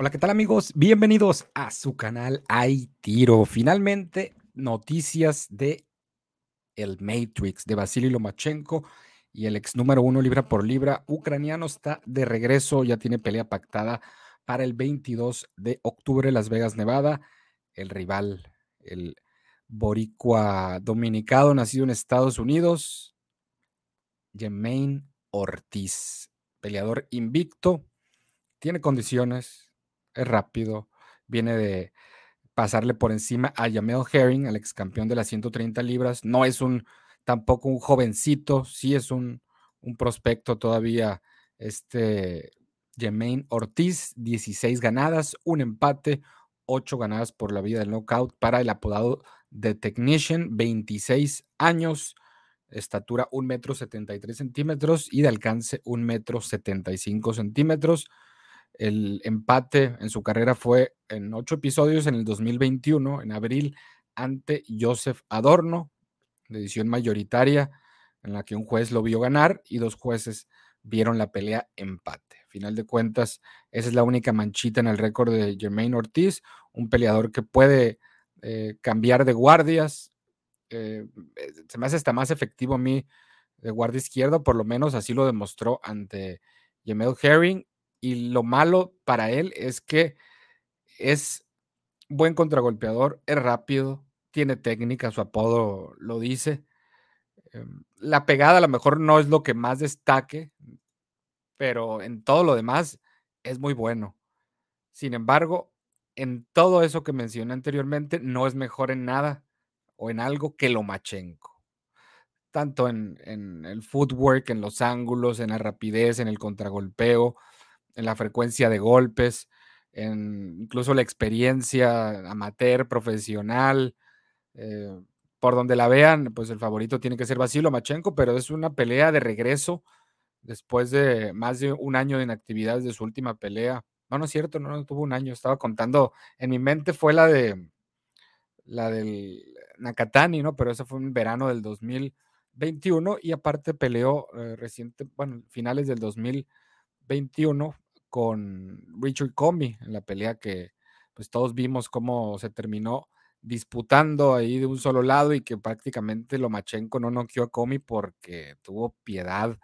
Hola, ¿qué tal amigos? Bienvenidos a su canal Hay Tiro. Finalmente, noticias de el Matrix de Vasily Lomachenko y el ex número uno libra por libra ucraniano está de regreso, ya tiene pelea pactada para el 22 de octubre Las Vegas, Nevada. El rival, el boricua dominicado, nacido en Estados Unidos, Jermaine Ortiz, peleador invicto, tiene condiciones, es rápido, viene de pasarle por encima a Jamel Herring, al ex campeón de las 130 libras. No es un tampoco un jovencito, sí es un, un prospecto todavía. Este Jermaine Ortiz, 16 ganadas, un empate, 8 ganadas por la vida del knockout para el apodado The Technician, 26 años, estatura 1 metro 73 centímetros y de alcance 1 metro 75 centímetros. El empate en su carrera fue en ocho episodios en el 2021, en abril, ante Joseph Adorno, de edición mayoritaria, en la que un juez lo vio ganar y dos jueces vieron la pelea empate. Final de cuentas, esa es la única manchita en el récord de Jermaine Ortiz, un peleador que puede eh, cambiar de guardias. Eh, se me hace hasta más efectivo a mí de guardia izquierdo, por lo menos así lo demostró ante Jamel Herring y lo malo para él es que es buen contragolpeador, es rápido, tiene técnica, su apodo lo dice. Em, la pegada a lo mejor no es lo que más destaque, pero en todo lo demás es muy bueno. Sin embargo, en todo eso que mencioné anteriormente, no es mejor en nada o en algo que Lomachenko. Tanto en, en el footwork, en los ángulos, en la rapidez, en el contragolpeo, en la frecuencia de golpes, en incluso la experiencia amateur, profesional. Eh, por donde la vean, pues el favorito tiene que ser Vasilo Machenko, pero es una pelea de regreso después de más de un año de inactividad de su última pelea. No, no es cierto, no, no tuvo un año, estaba contando, en mi mente fue la de la del Nakatani, ¿no? Pero eso fue en verano del 2021 y aparte peleó eh, reciente, bueno, finales del 2021 con Richard Comey en la pelea que pues todos vimos cómo se terminó disputando ahí de un solo lado y que prácticamente Lomachenko no noqueó a Comey porque tuvo piedad,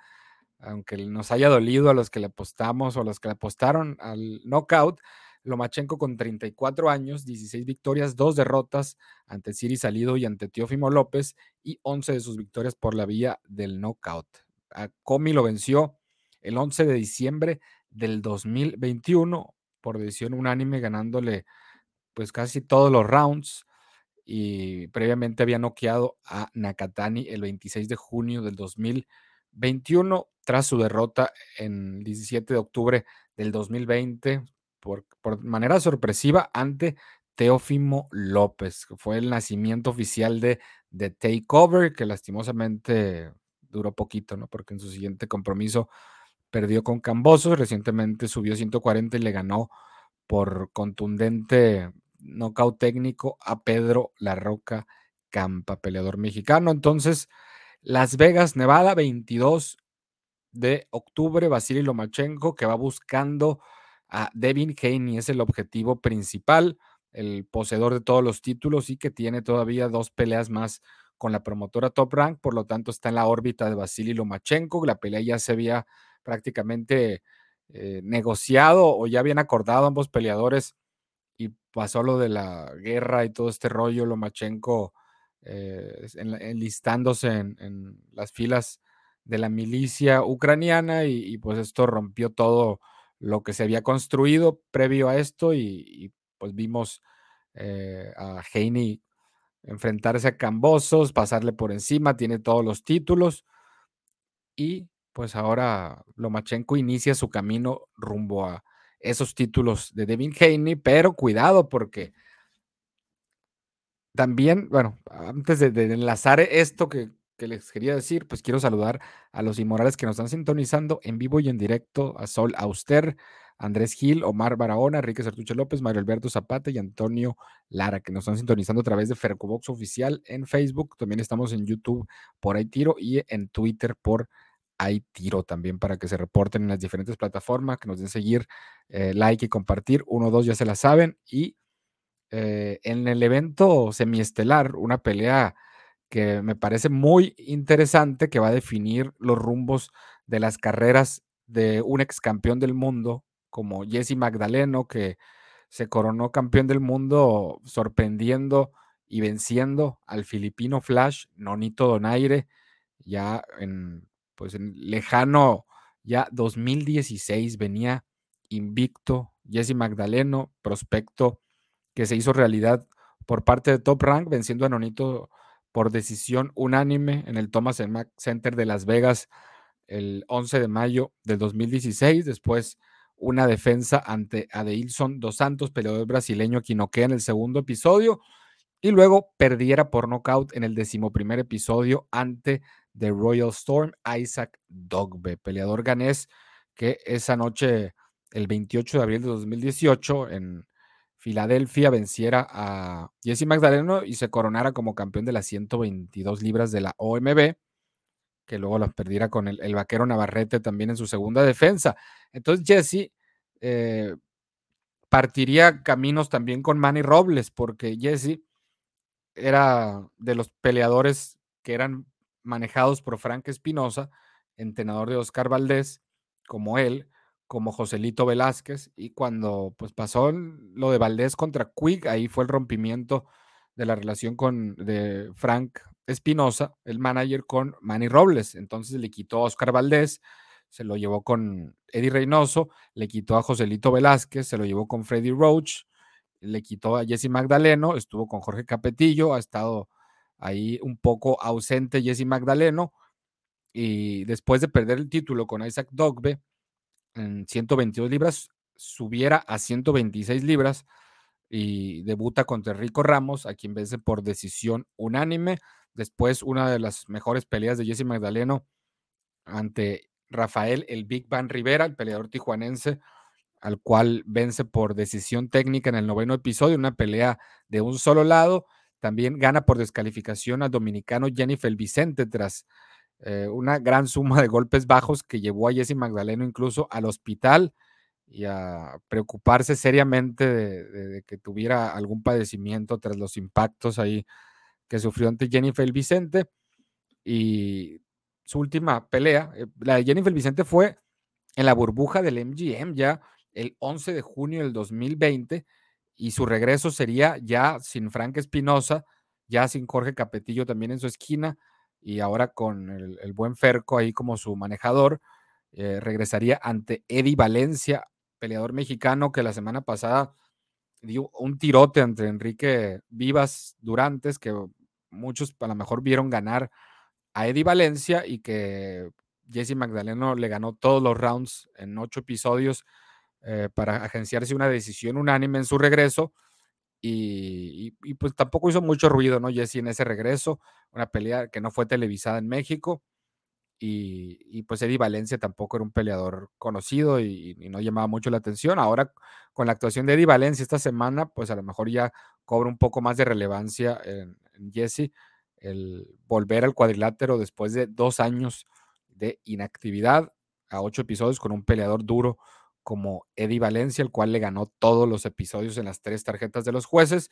aunque nos haya dolido a los que le apostamos o a los que le apostaron al knockout. Lomachenko con 34 años, 16 victorias, 2 derrotas ante Siri Salido y ante Teófimo López y 11 de sus victorias por la vía del knockout. A Comey lo venció el 11 de diciembre del 2021 por decisión unánime, ganándole pues casi todos los rounds y previamente había noqueado a Nakatani el 26 de junio del 2021 tras su derrota en el 17 de octubre del 2020 por, por manera sorpresiva ante Teófimo López, que fue el nacimiento oficial de The Takeover, que lastimosamente duró poquito, ¿no? Porque en su siguiente compromiso perdió con Cambosos, recientemente subió 140 y le ganó por contundente nocaut técnico a Pedro La Roca Campa, peleador mexicano. Entonces, Las Vegas, Nevada, 22 de octubre, Vasily Lomachenko, que va buscando a Devin Haney, es el objetivo principal, el poseedor de todos los títulos y que tiene todavía dos peleas más con la promotora Top Rank, por lo tanto está en la órbita de Vasily Lomachenko, la pelea ya se había prácticamente eh, negociado o ya habían acordado ambos peleadores y pasó lo de la guerra y todo este rollo, Lomachenko eh, enlistándose en, las filas de la milicia ucraniana y, pues esto rompió todo lo que se había construido previo a esto y, pues vimos eh, a Heine enfrentarse a Cambosos, pasarle por encima, tiene todos los títulos y pues ahora Lomachenko inicia su camino rumbo a esos títulos de Devin Haney, pero cuidado porque también, bueno, antes de, enlazar esto que, les quería decir, pues quiero saludar a los inmorales que nos están sintonizando en vivo y en directo, a Sol Auster, Andrés Gil, Omar Barahona, Enrique Sertuche López, Mario Alberto Zapata y Antonio Lara, que nos están sintonizando a través de Fercobox Oficial en Facebook. También estamos en YouTube por ahí tiro y en Twitter por hay tiro también para que se reporten en las diferentes plataformas, que nos den seguir, eh, like y compartir. Uno, dos, ya se la saben. Y eh, en el evento semiestelar, una pelea que me parece muy interesante, que va a definir los rumbos de las carreras de un ex campeón del mundo como Jesse Magdaleno, que se coronó campeón del mundo sorprendiendo y venciendo al filipino Flash, Nonito Donaire, ya en, pues en lejano, ya 2016 venía invicto Jesse Magdaleno, prospecto que se hizo realidad por parte de Top Rank, venciendo a Nonito por decisión unánime en el Thomas Center de Las Vegas el 11 de mayo del 2016. Después una defensa ante Adeilson dos Santos, peleador brasileño, noquea en el segundo episodio. Y luego perdiera por nocaut en el decimoprimer episodio ante The Royal Storm, Isaac Dogbe, peleador ganés que esa noche, el 28 de abril de 2018, en Filadelfia venciera a Jesse Magdaleno y se coronara como campeón de las 122 libras de la OMB, que luego las perdiera con el, vaquero Navarrete también en su segunda defensa. Entonces Jesse eh, partiría caminos también con Manny Robles, porque Jesse era de los peleadores que eran manejados por Frank Espinosa, entrenador de Oscar Valdés, como él, como Joselito Velázquez, y cuando pues pasó lo de Valdés contra Quick, ahí fue el rompimiento de la relación con de Frank Espinosa, el manager, con Manny Robles. Entonces le quitó a Oscar Valdés, se lo llevó con Eddie Reynoso, le quitó a Joselito Velázquez, se lo llevó con Freddy Roach, le quitó a Jesse Magdaleno, estuvo con Jorge Capetillo, ha estado ahí un poco ausente Jesse Magdaleno, y después de perder el título con Isaac Dogbe, en 122 libras, subiera a 126 libras y debuta contra Rico Ramos, a quien vence por decisión unánime. Después, una de las mejores peleas de Jesse Magdaleno ante Rafael el Big Van Rivera, el peleador tijuanense, al cual vence por decisión técnica en el noveno episodio, una pelea de un solo lado. También gana por descalificación al dominicano Jennifer Vicente tras eh, una gran suma de golpes bajos que llevó a Jesse Magdaleno incluso al hospital y a preocuparse seriamente de, que tuviera algún padecimiento tras los impactos ahí que sufrió ante Jennifer Vicente. Y su última pelea, eh, la de Jennifer Vicente fue en la burbuja del MGM ya el 11 de junio del 2020 y su regreso sería ya sin Frank Espinosa, ya sin Jorge Capetillo también en su esquina y ahora con el, buen Ferco ahí como su manejador, eh, regresaría ante Eddie Valencia, peleador mexicano que la semana pasada dio un tirote entre Enrique Vivas Durantes, que muchos a lo mejor vieron ganar a Eddie Valencia y que Jesse Magdaleno le ganó todos los rounds en ocho episodios eh, para agenciarse una decisión unánime en su regreso. Y, pues tampoco hizo mucho ruido, ¿no? Jesse en ese regreso, una pelea que no fue televisada en México. Y, pues Eddie Valencia tampoco era un peleador conocido y, no llamaba mucho la atención. Ahora con la actuación de Eddie Valencia esta semana, pues a lo mejor ya cobra un poco más de relevancia en, en Jesse el volver al cuadrilátero después de dos años de inactividad a ocho episodios con un peleador duro como Eddie Valencia, el cual le ganó todos los episodios en las tres tarjetas de los jueces.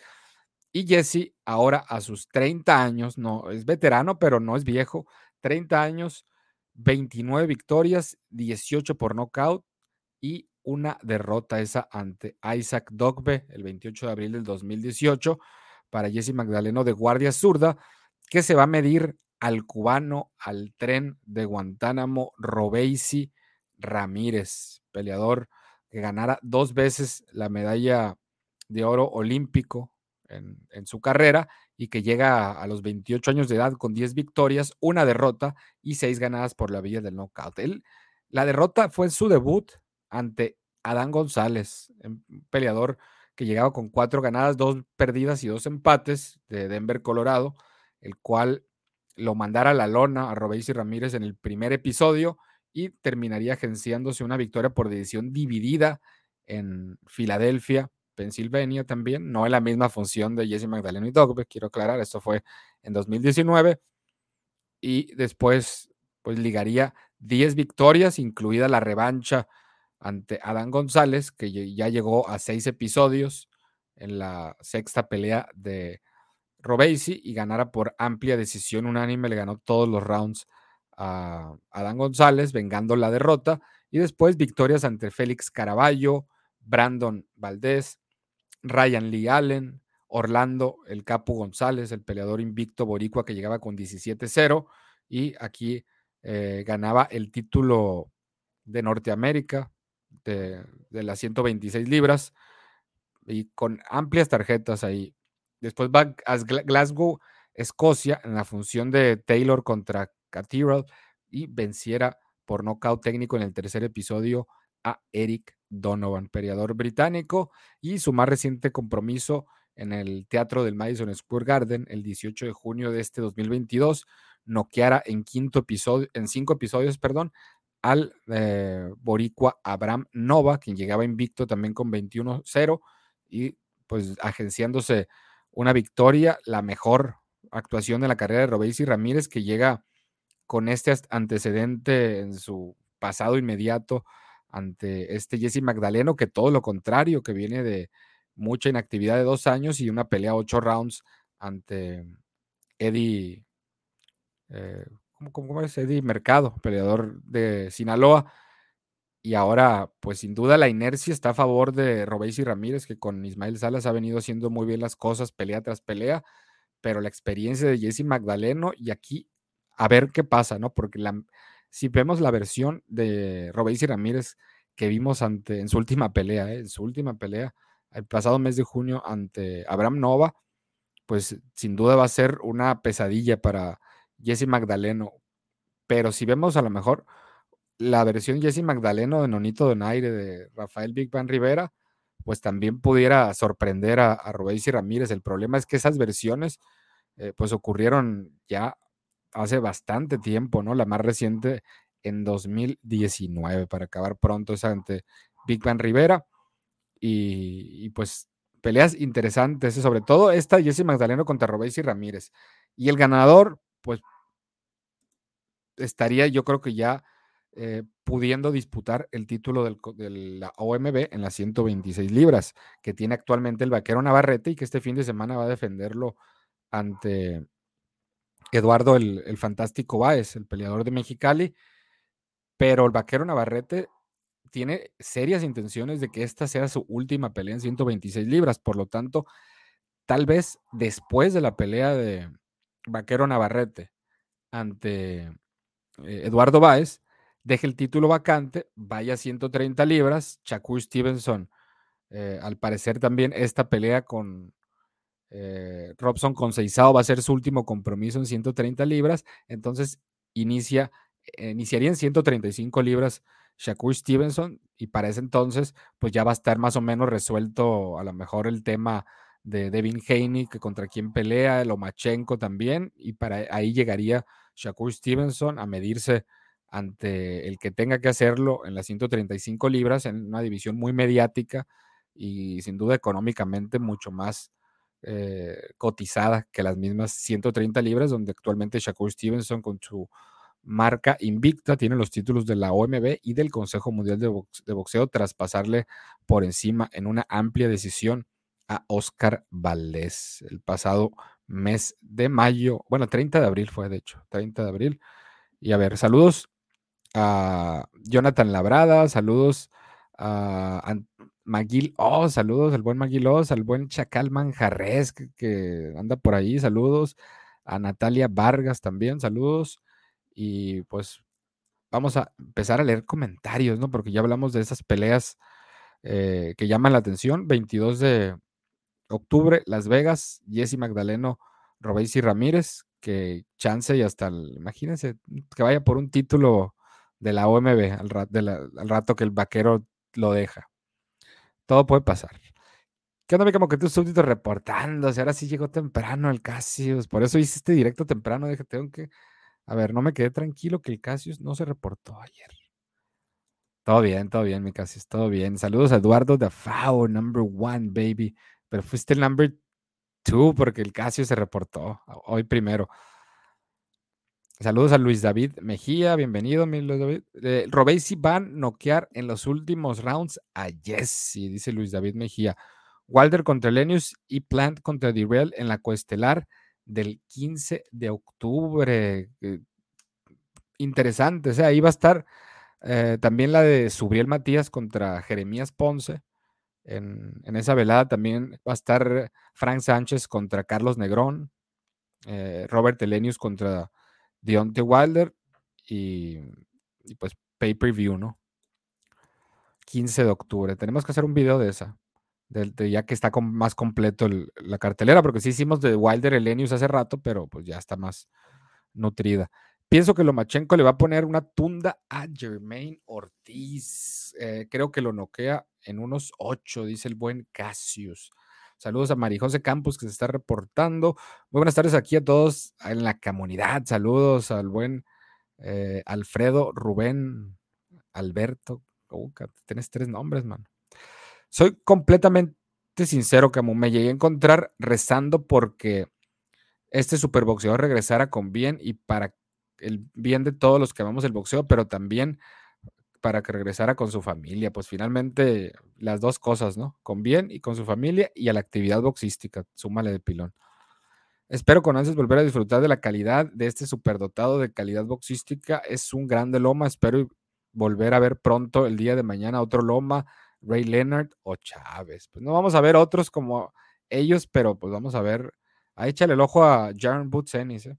Y Jesse, ahora a sus 30 años, no es veterano, pero no es viejo, 30 años, 29 victorias, 18 por nocaut y una derrota esa ante Isaac Dogbe el 28 de abril del 2018 para Jesse Magdaleno de Guardia Zurda, que se va a medir al cubano, al tren de Guantánamo, Robeisi Ramírez peleador que ganara dos veces la medalla de oro olímpico en, su carrera y que llega a, los 28 años de edad con 10 victorias, una derrota y seis ganadas por la vía del knockout. la derrota fue en su debut ante Adán González, un peleador que llegaba con cuatro ganadas, dos perdidas y dos empates de Denver, Colorado, el cual lo mandara a la lona a Robéis Ramírez en el primer episodio y terminaría agenciándose una victoria por decisión dividida en Filadelfia, Pensilvania también, no en la misma función de Jesse Magdaleno y Dogbe, quiero aclarar, esto fue en 2019 y después pues ligaría 10 victorias, incluida la revancha ante Adán González, que ya llegó a seis episodios en la sexta pelea de Robesi y ganara por amplia decisión unánime, le ganó todos los rounds a Adán González, vengando la derrota, y después victorias ante Félix Caraballo, Brandon Valdés, Ryan Lee Allen, Orlando El Capo González, el peleador invicto boricua que llegaba con 17-0 y aquí eh, ganaba el título de Norteamérica de, de, las 126 libras y con amplias tarjetas ahí. Después va a Glasgow, Escocia, en la función de Taylor contra Cathedral y venciera por nocaut técnico en el tercer episodio a Eric Donovan, peleador británico, y su más reciente compromiso en el Teatro del Madison Square Garden el 18 de junio de este 2022, noqueara en quinto episodio, en cinco episodios, perdón, al eh, boricua Abraham Nova, quien llegaba invicto también con 21-0 y pues agenciándose una victoria, la mejor actuación de la carrera de Robéis Ramírez, que llega con este antecedente en su pasado inmediato ante este Jesse Magdaleno, que todo lo contrario, que viene de mucha inactividad de dos años y una pelea ocho rounds ante Eddie, eh, ¿cómo, es? Eddie Mercado, peleador de Sinaloa. Y ahora, pues sin duda la inercia está a favor de y Ramírez, que con Ismael Salas ha venido haciendo muy bien las cosas pelea tras pelea, pero la experiencia de Jesse Magdaleno y aquí a ver qué pasa, ¿no? Porque si vemos la versión de Robéis y Ramírez que vimos ante, en su última pelea, ¿eh? en su última pelea, el pasado mes de junio ante Abraham Nova, pues sin duda va a ser una pesadilla para Jesse Magdaleno. Pero si vemos a lo mejor la versión Jesse Magdaleno de Nonito Donaire de Rafael Big Van Rivera, pues también pudiera sorprender a, a y Ramírez. El problema es que esas versiones eh, pues ocurrieron ya hace bastante tiempo, ¿no? La más reciente en 2019, para acabar pronto, es ante Big Van Rivera. Y, pues peleas interesantes, sobre todo esta Jesse Magdaleno contra y Ramírez. Y el ganador, pues estaría yo creo que ya eh, pudiendo disputar el título del, de la OMB en las 126 libras, que tiene actualmente el vaquero Navarrete y que este fin de semana va a defenderlo ante Eduardo el, Fantástico Báez, el peleador de Mexicali, pero el vaquero Navarrete tiene serias intenciones de que esta sea su última pelea en 126 libras, por lo tanto, tal vez después de la pelea de vaquero Navarrete ante eh, Eduardo Báez, deje el título vacante, vaya a 130 libras, Shakur Stevenson, eh, al parecer también esta pelea con, eh, Robson con Seizao va a ser su último compromiso en 130 libras, entonces inicia, eh, iniciaría en 135 libras Shakur Stevenson y para ese entonces pues ya va a estar más o menos resuelto a lo mejor el tema de Devin Haney, que contra quien pelea, Lomachenko también, y para ahí llegaría Shakur Stevenson a medirse ante el que tenga que hacerlo en las 135 libras, en una división muy mediática y sin duda económicamente mucho más eh, cotizada que las mismas 130 libras, donde actualmente Shakur Stevenson con su marca invicta tiene los títulos de la OMB y del Consejo Mundial de, Boxeo tras pasarle por encima en una amplia decisión a Oscar Valdés el pasado mes de mayo, bueno, 30 de abril fue de hecho, 30 de abril. Y a ver, saludos a Jonathan Labrada, saludos a Maguil oh, saludos al buen Maguil al buen Chacal Manjarres que, anda por ahí, saludos. A Natalia Vargas también, saludos. Y pues vamos a empezar a leer comentarios, ¿no? Porque ya hablamos de esas peleas eh, que llaman la atención. 22 de octubre, Las Vegas, Jesse Magdaleno, Robéis y Ramírez, que chance y hasta, imagínense, que vaya por un título de la OMB al rato que el vaquero lo deja. Todo puede pasar. ¿Qué onda, como que tú súbdito reportándose? Ahora sí llegó temprano el Casius. Por eso hice este directo temprano. Dije, tengo que. A ver, no me quedé tranquilo que el Casius no se reportó ayer. Todo bien, todo bien, mi Casius, todo bien. Saludos a Eduardo de FAO, number one, baby. Pero fuiste el number two porque el Casius se reportó hoy primero. Saludos a Luis David Mejía, bienvenido, mi Luis David. Eh, van noquear en los últimos rounds a Jesse, dice Luis David Mejía. Walder contra Lenius y Plant contra Dirrell en la coestelar del 15 de octubre. Eh, interesante, o sea, ahí va a estar eh, también la de Subriel Matías contra Jeremías Ponce. En, en, esa velada también va a estar Frank Sánchez contra Carlos Negrón, Robert Elenius contra Deontay Wilder y, pues pay per view, ¿no? 15 de octubre. Tenemos que hacer un video de esa, ya que está más completo la cartelera, porque sí hicimos de Wilder Elenius hace rato, pero pues ya está más nutrida. Pienso que Lomachenko le va a poner una tunda a Jermaine Ortiz. Eh, creo que lo noquea en unos 8, dice el buen Cassius. Saludos a Marijose Campos que se está reportando. Muy buenas tardes aquí a todos en la comunidad. Saludos al buen eh, Alfredo, Rubén, Alberto. Oh, tienes tres nombres, mano. Soy completamente sincero, Camu. Me llegué a encontrar rezando porque este superboxeador regresara con bien y para el bien de todos los que amamos el boxeo, pero también para que regresara con su familia. Pues finalmente las dos cosas, ¿no? Con bien y con su familia y a la actividad boxística, súmale de pilón. Espero con ansias volver a disfrutar de la calidad de este superdotado de calidad boxística. Es un grande Loma. Espero volver a ver pronto el día de mañana otro Loma, Ray Leonard o Chávez. Pues no vamos a ver otros como ellos, pero pues vamos a ver. Ahí échale el ojo a Jaron Butsenis. ¿eh?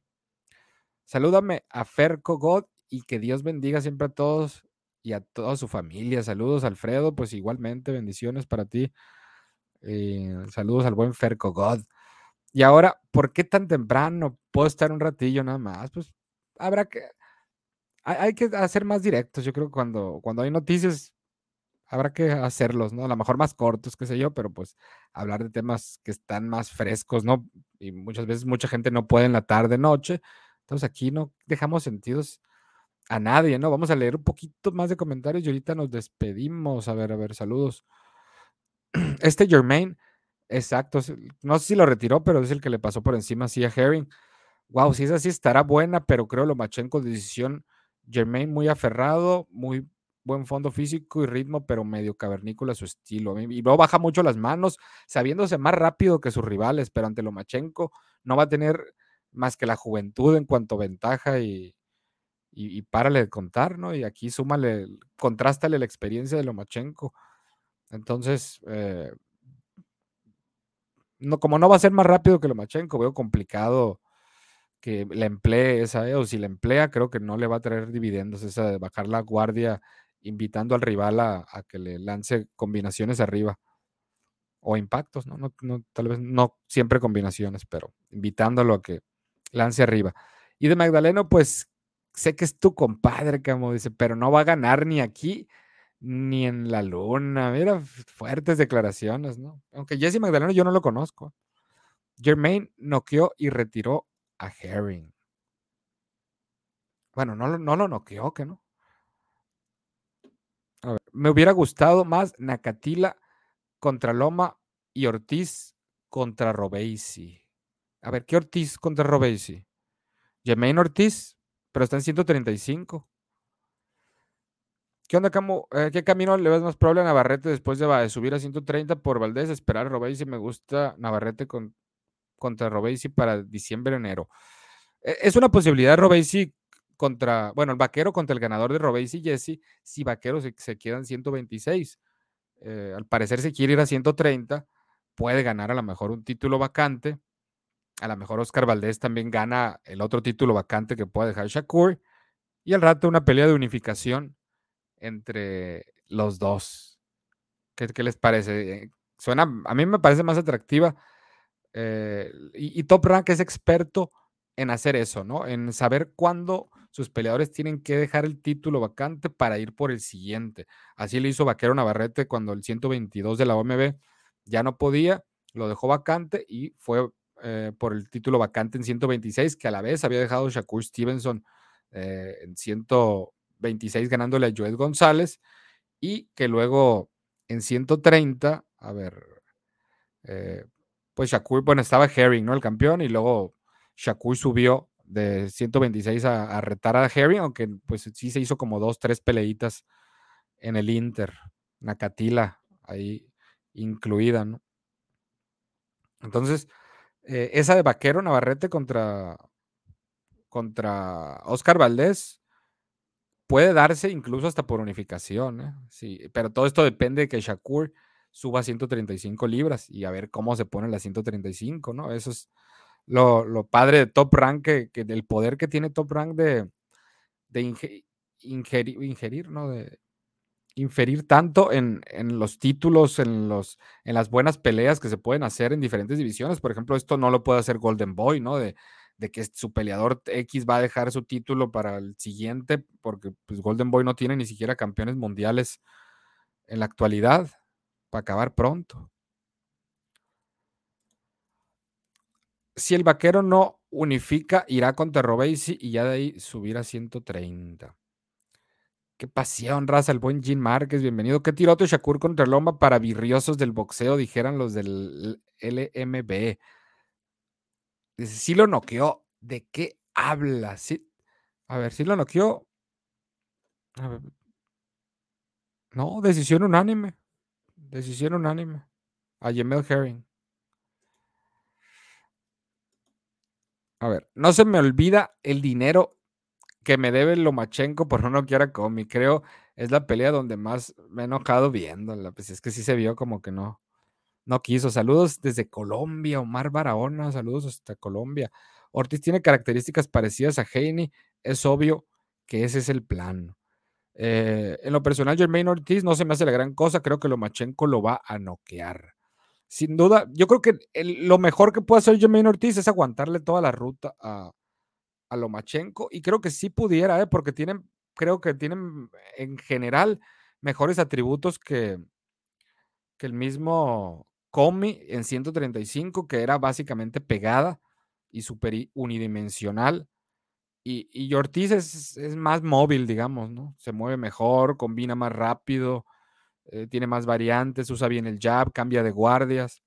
Salúdame a Ferco God y que Dios bendiga siempre a todos y a toda su familia. Saludos, Alfredo, pues igualmente, bendiciones para ti. Eh, saludos al buen Ferco God. Y ahora, ¿por qué tan temprano? Puedo estar un ratillo nada más. Pues habrá que. Hay, que hacer más directos. Yo creo que cuando, cuando hay noticias, habrá que hacerlos, ¿no? A lo mejor más cortos, qué sé yo, pero pues hablar de temas que están más frescos, ¿no? Y muchas veces mucha gente no puede en la tarde, noche. Entonces aquí no dejamos sentidos a nadie, ¿no? Vamos a leer un poquito más de comentarios y ahorita nos despedimos. A ver, a ver, saludos. Este Germain, exacto, no sé si lo retiró, pero es el que le pasó por encima así a Herring. Wow, si es así estará buena, pero creo lo Lomachenko decisión. Germain muy aferrado, muy buen fondo físico y ritmo, pero medio cavernícola su estilo. Y luego baja mucho las manos, sabiéndose más rápido que sus rivales, pero ante Lomachenko no va a tener más que la juventud en cuanto a ventaja y, y, párale de contar, ¿no? Y aquí súmale, contrástale la experiencia de Lomachenko. Entonces, eh, no, como no va a ser más rápido que Lomachenko, veo complicado que le emplee esa, eh, o si la emplea, creo que no le va a traer dividendos esa de bajar la guardia, invitando al rival a, que le lance combinaciones arriba o impactos, ¿no? ¿no? ¿no? Tal vez no siempre combinaciones, pero invitándolo a que lance arriba. Y de Magdaleno, pues sé que es tu compadre, como dice, pero no va a ganar ni aquí ni en la luna. Mira, fuertes declaraciones, ¿no? Aunque Jesse Magdaleno yo no lo conozco. Jermaine noqueó y retiró a Herring. Bueno, no, no lo noqueó, que no. A ver, me hubiera gustado más Nakatila contra Loma y Ortiz contra Robeisi. A ver, ¿qué Ortiz contra Robeisi? Jermaine Ortiz pero está en 135. ¿Qué onda, Camo? Eh, ¿Qué camino le ves más probable a Navarrete después de, subir a 130 por Valdés? Esperar a si me gusta Navarrete con, contra Robesi para diciembre, enero. E, es una posibilidad Robesi contra, bueno, el vaquero contra el ganador de Robesi Jesse, si vaquero se, se queda en 126. Eh, al parecer se quiere ir a 130, puede ganar a lo mejor un título vacante a lo mejor Oscar Valdés también gana el otro título vacante que pueda dejar Shakur. Y al rato una pelea de unificación entre los dos. ¿Qué, les parece? Suena, a mí me parece más atractiva. Eh, y, Top Rank es experto en hacer eso, ¿no? En saber cuándo sus peleadores tienen que dejar el título vacante para ir por el siguiente. Así lo hizo Vaquero Navarrete cuando el 122 de la OMB ya no podía, lo dejó vacante y fue eh, por el título vacante en 126, que a la vez había dejado Shakur Stevenson eh, en 126 ganándole a Joel González y que luego en 130, a ver, eh, pues Shakur, bueno, estaba Herring, ¿no? El campeón y luego Shakur subió de 126 a, retar a Harry, aunque pues sí se hizo como dos, tres peleitas en el Inter, Nakatila ahí incluida, ¿no? Entonces, eh, esa de Vaquero Navarrete contra, contra Oscar Valdés puede darse incluso hasta por unificación, ¿eh? sí, pero todo esto depende de que Shakur suba 135 libras y a ver cómo se pone la 135, ¿no? Eso es lo, padre de Top Rank, que, del poder que tiene Top Rank de, de ingerir, ¿no? De inferir tanto en, los títulos, en, los, en las buenas peleas que se pueden hacer en diferentes divisiones. Por ejemplo, esto no lo puede hacer Golden Boy, ¿no? De, de que su peleador X va a dejar su título para el siguiente, porque pues, Golden Boy no tiene ni siquiera campeones mundiales en la actualidad, para acabar pronto. Si el vaquero no unifica, irá contra Robesi y ya de ahí subir a 130. Qué pasión, raza, el buen Jean Márquez, bienvenido. Qué tirote Shakur contra Loma para virriosos del boxeo, dijeran los del LMB. Dice, sí lo noqueó. ¿De qué habla? A ver, sí lo noqueó. No, decisión unánime. Decisión unánime. A Jamel Herring. A ver, no se me olvida el dinero que me debe Lomachenko por no noquear a Comi. Creo es la pelea donde más me he enojado viéndola. Pues es que sí se vio como que no. No quiso. Saludos desde Colombia, Omar Barahona. Saludos hasta Colombia. Ortiz tiene características parecidas a Heine. Es obvio que ese es el plan. Eh, en lo personal, Jermaine Ortiz no se me hace la gran cosa. Creo que Lomachenko lo va a noquear. Sin duda, yo creo que lo mejor que puede hacer Jermaine Ortiz es aguantarle toda la ruta a, a Lomachenko. Y creo que sí pudiera, ¿eh? porque tienen, creo que tienen en general mejores atributos que, que el mismo Comi en 135, que era básicamente pegada y súper unidimensional. Y, y Ortiz es, más móvil, digamos, ¿no? Se mueve mejor, combina más rápido, eh, tiene más variantes, usa bien el jab, cambia de guardias.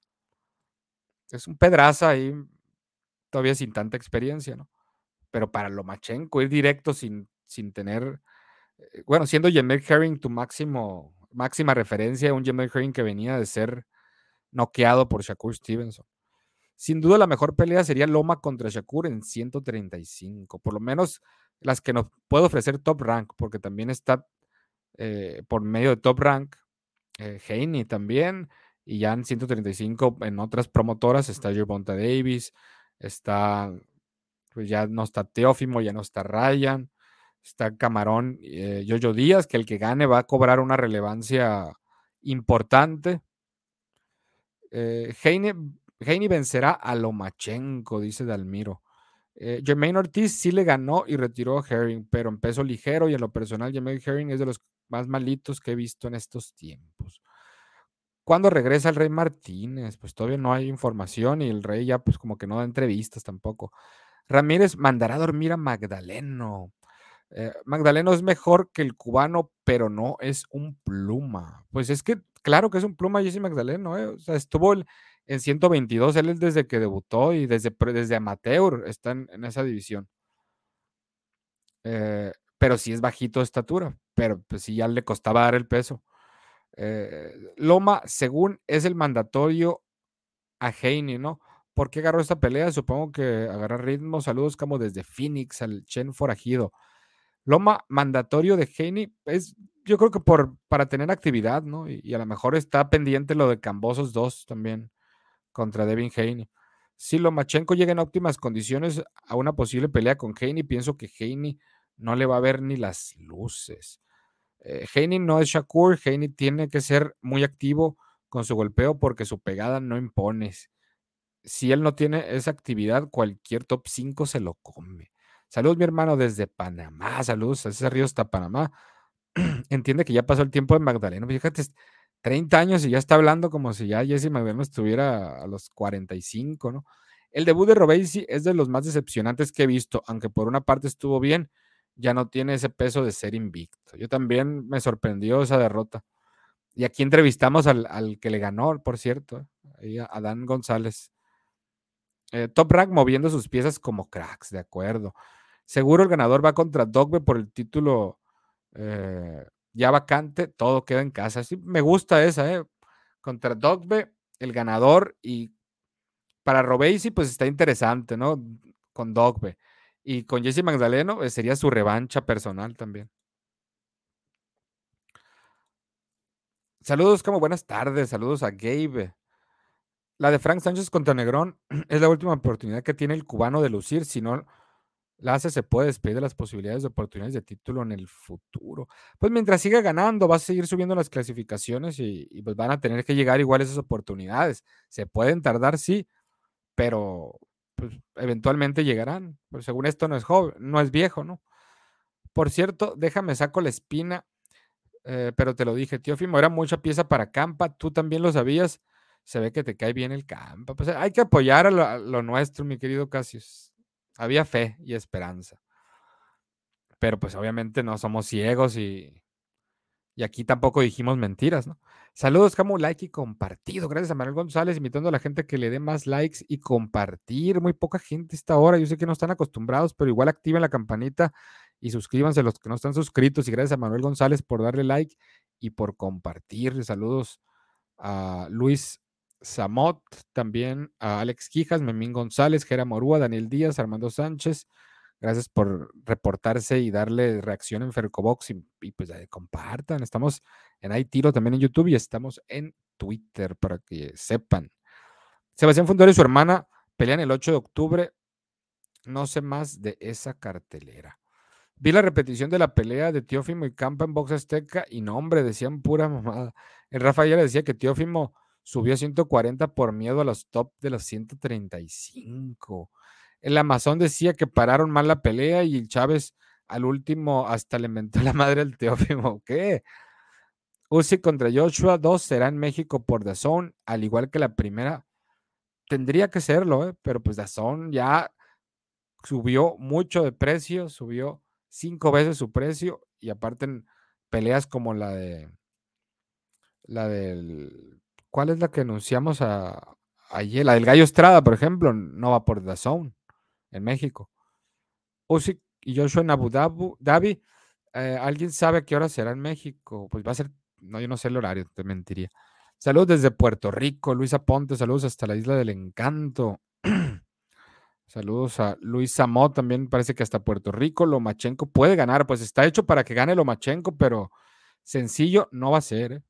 Es un pedraza ahí, todavía sin tanta experiencia, ¿no? Pero para Lomachenko, ir directo sin, sin tener, eh, bueno, siendo Jemer Herring tu máximo, máxima referencia, un Jemer Herring que venía de ser noqueado por Shakur Stevenson. Sin duda la mejor pelea sería Loma contra Shakur en 135, por lo menos las que nos puede ofrecer Top Rank, porque también está eh, por medio de Top Rank, eh, también, y ya en 135 en otras promotoras está Gervonta Davis, está, pues ya no está Teófimo, ya no está Ryan, está Camarón, eh, Yoyo Díaz, que el que gane va a cobrar una relevancia importante eh, Heine, vencerá a Lomachenko, dice Dalmiro. Eh, Jermaine Ortiz sí le ganó y retiró a Herring, pero en peso ligero y en lo personal, Jermaine Herring es de los más malitos que he visto en estos tiempos. ¿Cuándo regresa el Rey Martínez? Pues todavía no hay información y el Rey ya pues como que no da entrevistas tampoco. Ramírez mandará a dormir a Magdaleno. Eh, Magdaleno es mejor que el cubano, pero no es un pluma. Pues es que claro que es un pluma Jesse Magdaleno, ¿eh? o sea, estuvo en 122, él es desde que debutó y desde, desde amateur está en, esa división. Eh, pero sí es bajito de estatura, pero pues sí ya le costaba dar el peso. Eh, Loma, según es el mandatorio a Heine, ¿no? ¿Por qué agarró esta pelea? Supongo que agarrar ritmo. Saludos como desde Phoenix al Chen Forajido. Loma mandatorio de Heine es yo creo que por, para tener actividad, ¿no? Y, a lo mejor está pendiente lo de Cambosos 2 también contra Devin Haney. Si Lomachenko llega en óptimas condiciones a una posible pelea con Haney, pienso que Haney no le va a ver ni las luces. Eh, Haney no es Shakur, Haney tiene que ser muy activo con su golpeo porque su pegada no impone. Si él no tiene esa actividad, cualquier top 5 se lo come. Saludos, mi hermano, desde Panamá. Saludos a ese río hasta Panamá. entiende que ya pasó el tiempo de Magdaleno. Fíjate, 30 años y ya está hablando como si ya Jesse Magdaleno estuviera a los 45, ¿no? El debut de Robesi es de los más decepcionantes que he visto, aunque por una parte estuvo bien, ya no tiene ese peso de ser invicto. Yo también me sorprendió esa derrota. Y aquí entrevistamos al, que le ganó, por cierto, a Dan González. Eh, Top Rank moviendo sus piezas como cracks, de acuerdo. Seguro el ganador va contra Dogbe por el título eh, ya vacante, todo queda en casa. Sí, me gusta esa, ¿eh? Contra Dogbe, el ganador, y para Robesi, pues está interesante, ¿no? Con Dogbe. Y con Jesse Magdaleno eh, sería su revancha personal también. Saludos, como buenas tardes. Saludos a Gabe. La de Frank Sánchez contra Negrón es la última oportunidad que tiene el cubano de lucir. Si no la hace, se puede despedir de las posibilidades de oportunidades de título en el futuro. Pues mientras siga ganando, va a seguir subiendo las clasificaciones y, pues van a tener que llegar igual esas oportunidades. Se pueden tardar, sí, pero pues, eventualmente llegarán. Pues según esto no es joven, no es viejo, ¿no? Por cierto, déjame saco la espina, eh, pero te lo dije, tío Fimo, era mucha pieza para Campa, tú también lo sabías se ve que te cae bien el campo. Pues hay que apoyar a lo, nuestro, mi querido Casius. Había fe y esperanza. Pero pues obviamente no somos ciegos y, y aquí tampoco dijimos mentiras, ¿no? Saludos, como like y compartido. Gracias a Manuel González, invitando a la gente que le dé más likes y compartir. Muy poca gente esta hora. Yo sé que no están acostumbrados, pero igual activen la campanita y suscríbanse los que no están suscritos. Y gracias a Manuel González por darle like y por compartir. Saludos a Luis Samot, también a Alex Quijas, Memín González, Gera Morúa, Daniel Díaz, Armando Sánchez. Gracias por reportarse y darle reacción en Fercobox y, pues compartan. Estamos en iTiro también en YouTube y estamos en Twitter para que sepan. Sebastián Fundor y su hermana pelean el 8 de octubre. No sé más de esa cartelera. Vi la repetición de la pelea de Teófimo y Campa en Box Azteca y no, hombre, decían pura mamada. El Rafael decía que Teófimo subió a 140 por miedo a los top de los 135. El Amazon decía que pararon mal la pelea y el Chávez al último hasta le mentó la madre al Teófimo. ¿Qué? Uzi contra Joshua 2 será en México por Zone, al igual que la primera. Tendría que serlo, ¿eh? pero pues Zone ya subió mucho de precio, subió cinco veces su precio y aparte en peleas como la de la del ¿Cuál es la que anunciamos a, ayer? La del Gallo Estrada, por ejemplo, no va por The Zone en México. Usyk y Joshua en Abu Dhabi. Eh, ¿Alguien sabe a qué hora será en México? Pues va a ser, no, yo no sé el horario, te mentiría. Saludos desde Puerto Rico, Luisa Ponte, saludos hasta la Isla del Encanto. saludos a Luis Samó, también parece que hasta Puerto Rico. Lomachenko puede ganar, pues está hecho para que gane Lomachenko, pero sencillo no va a ser. ¿eh?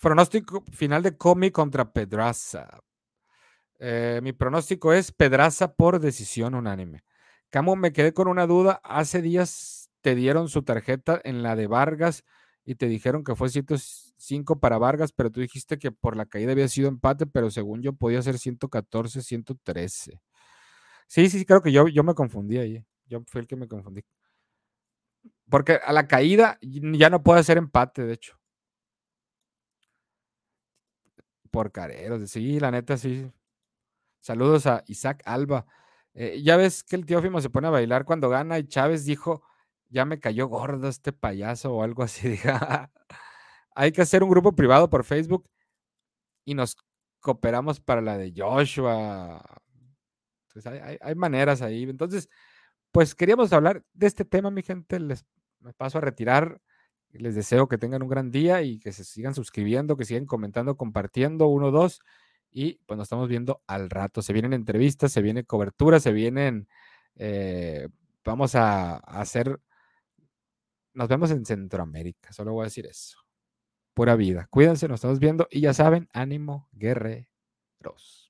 Pronóstico final de Comi contra Pedraza. Eh, mi pronóstico es Pedraza por decisión unánime. Camo, me quedé con una duda. Hace días te dieron su tarjeta en la de Vargas y te dijeron que fue 105 para Vargas, pero tú dijiste que por la caída había sido empate, pero según yo podía ser 114, 113. Sí, sí, creo que yo, yo me confundí ahí. Yo fui el que me confundí. Porque a la caída ya no puede ser empate, de hecho. Por careros. Sí, la neta, sí. Saludos a Isaac Alba. Eh, ya ves que el tío Fimo se pone a bailar cuando gana y Chávez dijo, ya me cayó gordo este payaso o algo así. Hay que hacer un grupo privado por Facebook y nos cooperamos para la de Joshua. Pues hay, hay, maneras ahí. Entonces, pues queríamos hablar de este tema, mi gente. Les me paso a retirar. Les deseo que tengan un gran día y que se sigan suscribiendo, que sigan comentando, compartiendo, uno, dos. Y pues nos estamos viendo al rato. Se vienen entrevistas, se viene cobertura, se vienen. Eh, vamos a, a hacer. Nos vemos en Centroamérica, solo voy a decir eso. Pura vida. Cuídense, nos estamos viendo y ya saben, ánimo, guerreros.